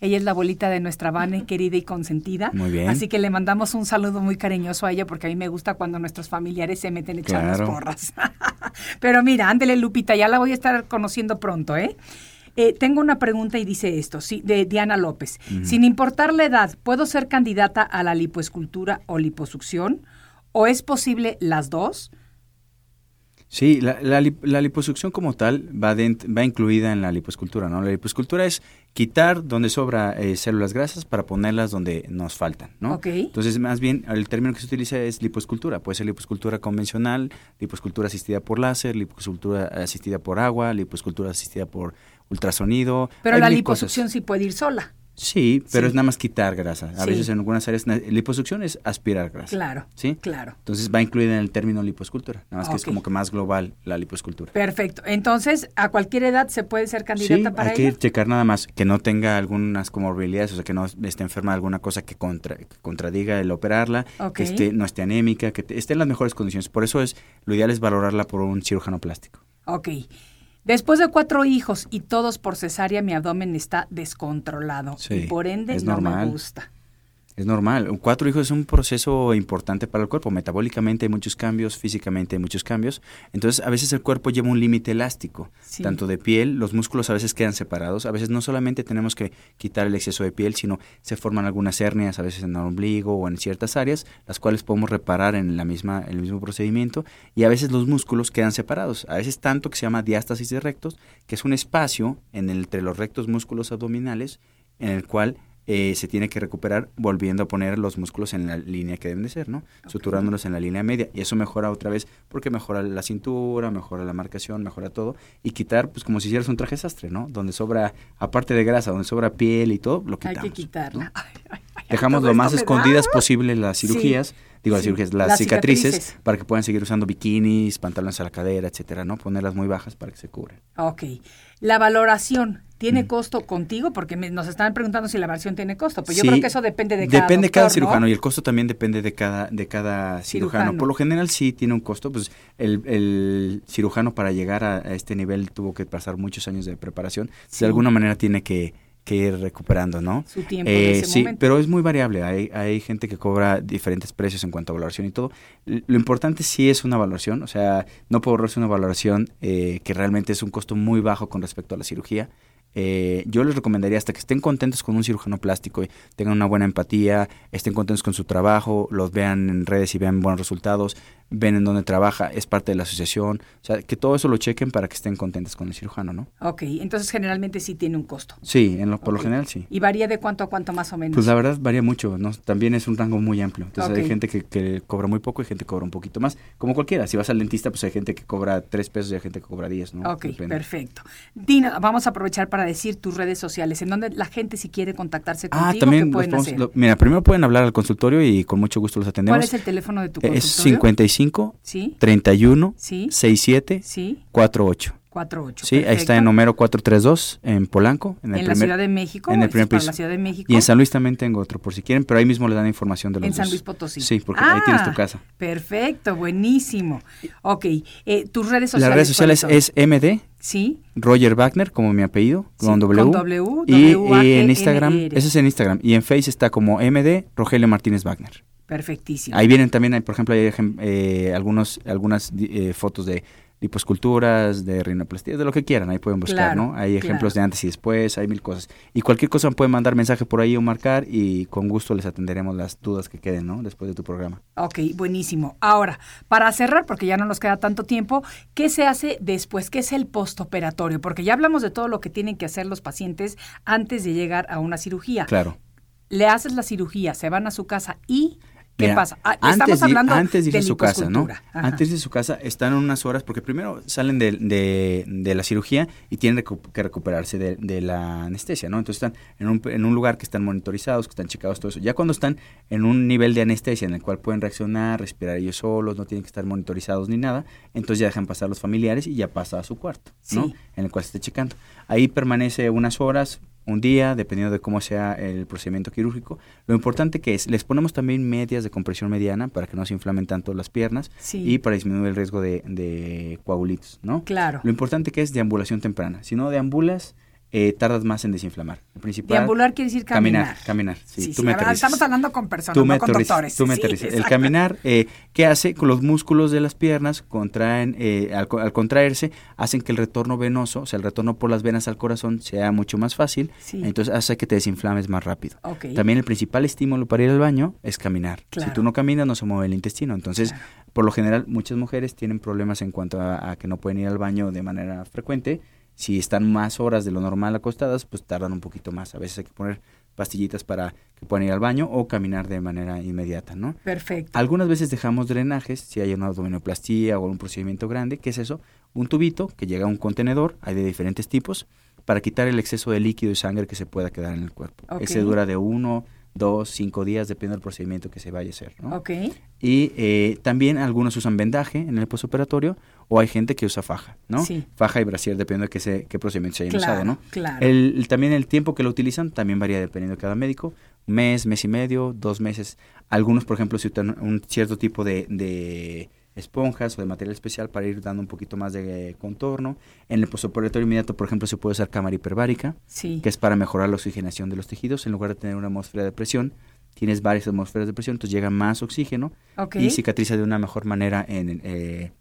Ella es la abuelita de nuestra Vane, querida y consentida. Muy bien. Así que le mandamos un saludo muy cariñoso a ella, porque a mí me gusta cuando nuestros familiares se meten a echar las Claro. porras. pero mira, ándele, Lupita, ya la voy a estar conociendo pronto, ¿eh? Eh, tengo una pregunta y dice esto, sí, de Diana López. Sin importar la edad, ¿puedo ser candidata a la lipoescultura o liposucción? ¿O es posible las dos? Sí, la, la, la liposucción como tal va, dent- va incluida en la lipoescultura, ¿no? La lipoescultura es quitar donde sobra eh, células grasas para ponerlas donde nos faltan, ¿no? Ok. Entonces, más bien, el término que se utiliza es lipoescultura. Puede ser lipoescultura convencional, lipoescultura asistida por láser, lipoescultura asistida por agua, lipoescultura asistida por ultrasonido. Pero Hay la cosas. liposucción sí puede ir sola. Sí, pero Sí. es nada más quitar grasa. A Sí. veces en algunas áreas, liposucción es aspirar grasa. Claro, ¿Sí? claro. Entonces va incluida en el término lipoescultura. Nada más que es como que más global la lipoescultura. Perfecto. Entonces, ¿a cualquier edad se puede ser candidata Sí, para hay que checar nada más que no tenga algunas comorbilidades, o sea, que no esté enferma de alguna cosa que, contra- que contradiga el operarla, Ok. que esté, no esté anémica, que te- esté en las mejores condiciones. Por eso es lo ideal es valorarla por un cirujano plástico. Ok. Después de cuatro hijos y todos por cesárea, mi abdomen está descontrolado. Sí, y por ende es no me gusta. Es normal. Un Cuatro hijos es un proceso importante para el cuerpo. Metabólicamente hay muchos cambios, físicamente hay muchos cambios. Entonces, a veces el cuerpo lleva un límite elástico, Sí. tanto de piel, los músculos a veces quedan separados. A veces no solamente tenemos que quitar el exceso de piel, sino se forman algunas hernias, a veces en el ombligo o en ciertas áreas, las cuales podemos reparar en la misma, en el mismo procedimiento. Y a veces los músculos quedan separados. A veces tanto que se llama diástasis de rectos, que es un espacio en el- entre los rectos músculos abdominales en el cual eh, se tiene que recuperar volviendo a poner los músculos en la línea que deben de ser, ¿no? Suturándolos en la línea media. Y eso mejora otra vez porque mejora la cintura, mejora la marcación, mejora todo. Y quitar, pues como si hicieras un traje sastre, ¿no? Donde sobra, aparte de grasa, donde sobra piel y todo, lo Hay quitamos. que quitarla. ¿no? Ay, ay, ay, Dejamos lo más da- escondidas posible las cirugías, digo las cirugías, las, las cicatrices, cicatrices. para que puedan seguir usando bikinis, pantalones a la cadera, etcétera, ¿no? Ponerlas muy bajas para que se cubran. Ok. La valoración, ¿tiene Mm. costo contigo? Porque me- nos están preguntando si la valoración tiene costo. Pues yo creo que eso depende de cada Depende de cada cirujano y el costo también depende de cada, de cada cirujano. Cirujano. Por lo general sí tiene un costo, pues el, el cirujano para llegar a, a este nivel tuvo que pasar muchos años de preparación. Sí. De alguna manera tiene que, que ir recuperando, ¿no? Su tiempo Eh, ese sí, momento. pero es muy variable. Hay, hay gente que cobra diferentes precios en cuanto a valoración y todo. Lo importante sí es una valoración, o sea, no puedo ahorrarse una valoración eh, que realmente es un costo muy bajo con respecto a la cirugía. Eh, yo les recomendaría hasta que estén contentos con un cirujano plástico y tengan una buena empatía, estén contentos con su trabajo, los vean en redes y vean buenos resultados, ven en dónde trabaja, es parte de la asociación, o sea, que todo eso lo chequen para que estén contentos con el cirujano, ¿no? Ok, entonces generalmente sí tiene un costo. Sí, en lo, por lo general sí. ¿Y varía de cuánto a cuánto más o menos? Pues la verdad varía mucho, ¿no? También es un rango muy amplio. Entonces hay gente que, que cobra muy poco y gente que cobra un poquito más. Como cualquiera, si vas al dentista, pues hay gente que cobra tres pesos y hay gente que cobra diez, ¿no? Ok, Depende. perfecto. Dina, vamos a aprovechar para decir tus redes sociales, en donde la gente si quiere contactarse Ah, contigo, también ¿qué pueden podemos- hacer? lo- mira, primero pueden hablar al consultorio y con mucho gusto los atendemos. ¿Cuál es el teléfono de tu consultorio? Es 55 Sí, 31 sí, 67 sí, 48. 48. Sí, ahí está perfecto. en Homero 432 en Polanco, en el En la primer Ciudad de México, en el ¿es primer piso. la Ciudad de México. Y en San Luis también tengo otro por si quieren, pero ahí mismo le dan información de los En San dos. Luis Potosí. Sí, porque ahí tienes tu Ah, casa. Perfecto, buenísimo. Ok, eh, tus redes sociales. Las redes sociales ¿cuáles es MD Sí, Roger Wagner, como mi apellido, Sí, con W. con W, y, W-A-G-N-R. y en Instagram, ese es en Instagram. Y en Face está como MD Rogelio Martínez Wagner. Perfectísimo. Ahí vienen también, hay, por ejemplo, hay eh, algunos, algunas eh, fotos de liposculturas, de rinoplastia, de lo que quieran, ahí pueden buscar, Claro, ¿no? Hay ejemplos claro. de antes y después, hay mil cosas. Y cualquier cosa pueden mandar mensaje por ahí o marcar y con gusto les atenderemos las dudas que queden, ¿no? Después de tu programa. Ok, buenísimo. Ahora, para cerrar, porque ya no nos queda tanto tiempo, ¿qué se hace después? ¿Qué es el postoperatorio? Porque ya hablamos de todo lo que tienen que hacer los pacientes antes de llegar a una cirugía. Claro. Le haces la cirugía, se van a su casa y ¿qué Mira, pasa? Ah, antes estamos de, hablando antes de ir de a su casa, ¿no? Ajá. Antes de su casa están unas horas, porque primero salen de, de- de la cirugía y tienen que recuperarse de, de la anestesia, ¿no? Entonces están en un, en un lugar que están monitorizados, que están checados, todo eso. Ya cuando están en un nivel de anestesia en el cual pueden reaccionar, respirar ellos solos, no tienen que estar monitorizados ni nada, entonces ya dejan pasar los familiares y ya pasa a su cuarto, ¿no? Sí. En el cual se esté checando. Ahí permanece unas horas, un día, dependiendo de cómo sea el procedimiento quirúrgico. Lo importante que es, les ponemos también medias de compresión mediana para que no se inflamen tanto las piernas Sí. y para disminuir el riesgo de, de coagulitos, ¿no? Claro. Lo importante que es deambulación temprana. Si no deambulas, eh, tardas más en desinflamar. Principal, Deambular quiere decir caminar. Caminar, caminar. Sí, Sí, tú sí, me verdad, estamos hablando con personas, Tú no me con doctores. tú me. El caminar, eh, ¿qué hace? Con los músculos de las piernas contraen, eh, al, al contraerse, hacen que el retorno venoso, o sea, el retorno por las venas al corazón sea mucho más fácil. Entonces hace que te desinflames más rápido. También el principal estímulo para ir al baño es caminar. Claro. Si tú no caminas, no se mueve el intestino. Entonces, por lo general, muchas mujeres tienen problemas en cuanto a, a que no pueden ir al baño de manera frecuente. Si están más horas de lo normal acostadas, pues tardan un poquito más. A veces hay que poner pastillitas para que puedan ir al baño o caminar de manera inmediata, ¿no? Perfecto. Algunas veces dejamos drenajes, si hay una abdominoplastía o un procedimiento grande, ¿qué es eso? Un tubito que llega a un contenedor, hay de diferentes tipos, para quitar el exceso de líquido y sangre que se pueda quedar en el cuerpo. Ese dura de uno, dos, cinco días, depende del procedimiento que se vaya a hacer, ¿no? Ok. Y eh, también algunos usan vendaje en el postoperatorio o hay gente que usa faja, ¿no? Sí. Faja y brasier dependiendo de qué, se, qué procedimiento se hayan Claro, usado, ¿no? claro. El, también el tiempo que lo utilizan también varía dependiendo de cada médico. Mes, mes y medio, dos meses. Algunos, por ejemplo, se usan un cierto tipo de, de esponjas o de material especial para ir dando un poquito más de eh, contorno. En el postoperatorio inmediato, por ejemplo, se puede usar cámara hiperbárica Sí. que es para mejorar la oxigenación de los tejidos. En lugar de tener una atmósfera de presión, tienes varias atmósferas de presión, entonces llega más oxígeno y cicatriza de una mejor manera en eh,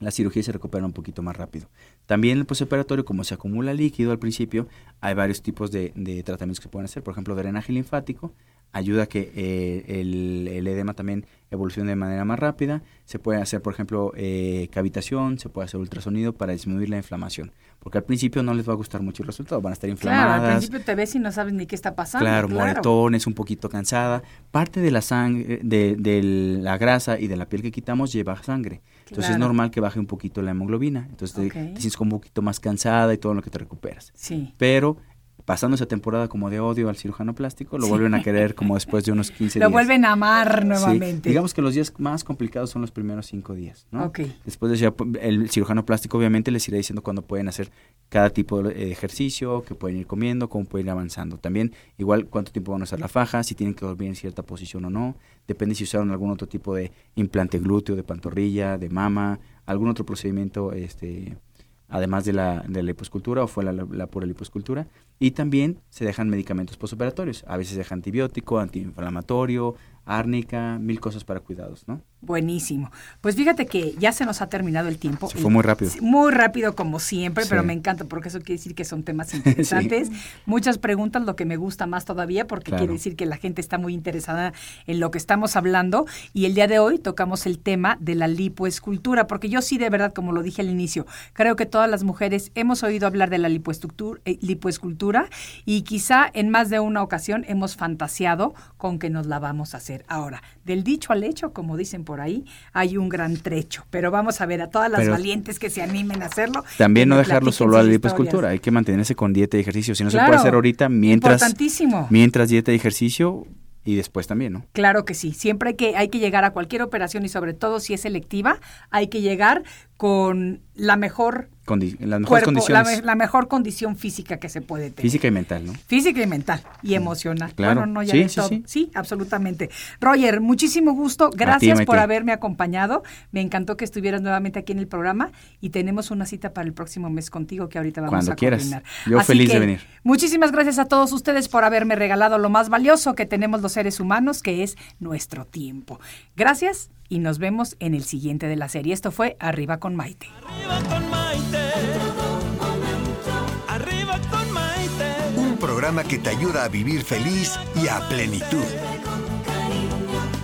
la cirugía y se recupera un poquito más rápido. También en el postoperatorio, como se acumula líquido al principio, hay varios tipos de, de tratamientos que se pueden hacer. Por ejemplo, drenaje linfático. Ayuda a que eh, el, el edema también evolucione de manera más rápida. Se puede hacer, por ejemplo, eh, cavitación, se puede hacer ultrasonido para disminuir la inflamación. Porque al principio no les va a gustar mucho el resultado, van a estar Claro, inflamadas. al principio te ves y no sabes ni qué está pasando. Claro, claro. moretones, un poquito cansada. Parte de la sangre, de, de la grasa y de la piel que quitamos lleva sangre. Entonces es Claro. normal que baje un poquito la hemoglobina. Entonces te, sientes como un poquito más cansada y todo lo que te recuperas. Sí. Pero pasando esa temporada como de odio al cirujano plástico, lo Sí. vuelven a querer como después de unos 15 Lo días. vuelven a amar Sí, nuevamente. Digamos que los días más complicados son los primeros cinco días, ¿no? Ok. Después de eso, ya, el cirujano plástico obviamente les irá diciendo cuándo pueden hacer cada tipo de ejercicio, que pueden ir comiendo, cómo pueden ir avanzando. También, igual, cuánto tiempo van a usar la faja, si tienen que dormir en cierta posición o no. Depende si usaron algún otro tipo de implante glúteo, de pantorrilla, de mama, algún otro procedimiento, este además de la, de la liposcultura o fue la, la, la pura liposcultura. Y también se dejan medicamentos postoperatorios. A veces se deja antibiótico, antiinflamatorio, árnica, mil cosas para cuidados, ¿no? Buenísimo. Pues fíjate que ya se nos ha terminado el tiempo. Se fue muy rápido. Muy rápido como siempre, Sí. pero me encanta porque eso quiere decir que son temas interesantes. Muchas preguntas, lo que me gusta más todavía, porque Claro. quiere decir que la gente está muy interesada en lo que estamos hablando. Y el día de hoy tocamos el tema de la lipoescultura, porque yo sí de verdad, como lo dije al inicio, creo que todas las mujeres hemos oído hablar de la eh, lipoescultura y quizá en más de una ocasión hemos fantaseado con que nos la vamos a hacer. Ahora, del dicho al hecho, como dicen por ahí, hay un gran trecho, pero vamos a ver a todas las Pero- valientes que se animen a hacerlo. También no dejarlo solo a la liposcultura, hay que mantenerse con dieta y ejercicio. Si no se puede hacer ahorita, mientras, Importantísimo. mientras dieta y ejercicio y después también, ¿no? Claro que sí, siempre hay que, hay que llegar a cualquier operación y sobre todo si es selectiva, hay que llegar con la mejor Condi- en las mejores cuerpo, la, condiciones me- la mejor condición física que se puede tener. física y mental, ¿no? Física y mental y emocional. Claro. Bueno, no, ya Sí, de sí, absolutamente. Roger, muchísimo gusto. Gracias por haberme acompañado. Me encantó que estuvieras nuevamente aquí en el programa y tenemos una cita para el próximo mes contigo que ahorita vamos Cuando a quieras. Yo feliz de que, venir. Muchísimas gracias a todos ustedes por haberme regalado lo más valioso que tenemos los seres humanos, que es nuestro tiempo. Gracias y nos vemos en el siguiente de la serie. Esto fue Arriba con Maite. Arriba con Maite. Arriba con Maite. Un programa que te ayuda a vivir feliz y a plenitud.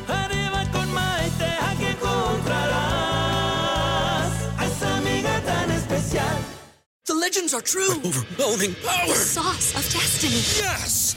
Arriba con Maite. Aquí encontrarás a esa amiga tan especial. The legends are true. overwhelming power! Sauce of destiny. Yes!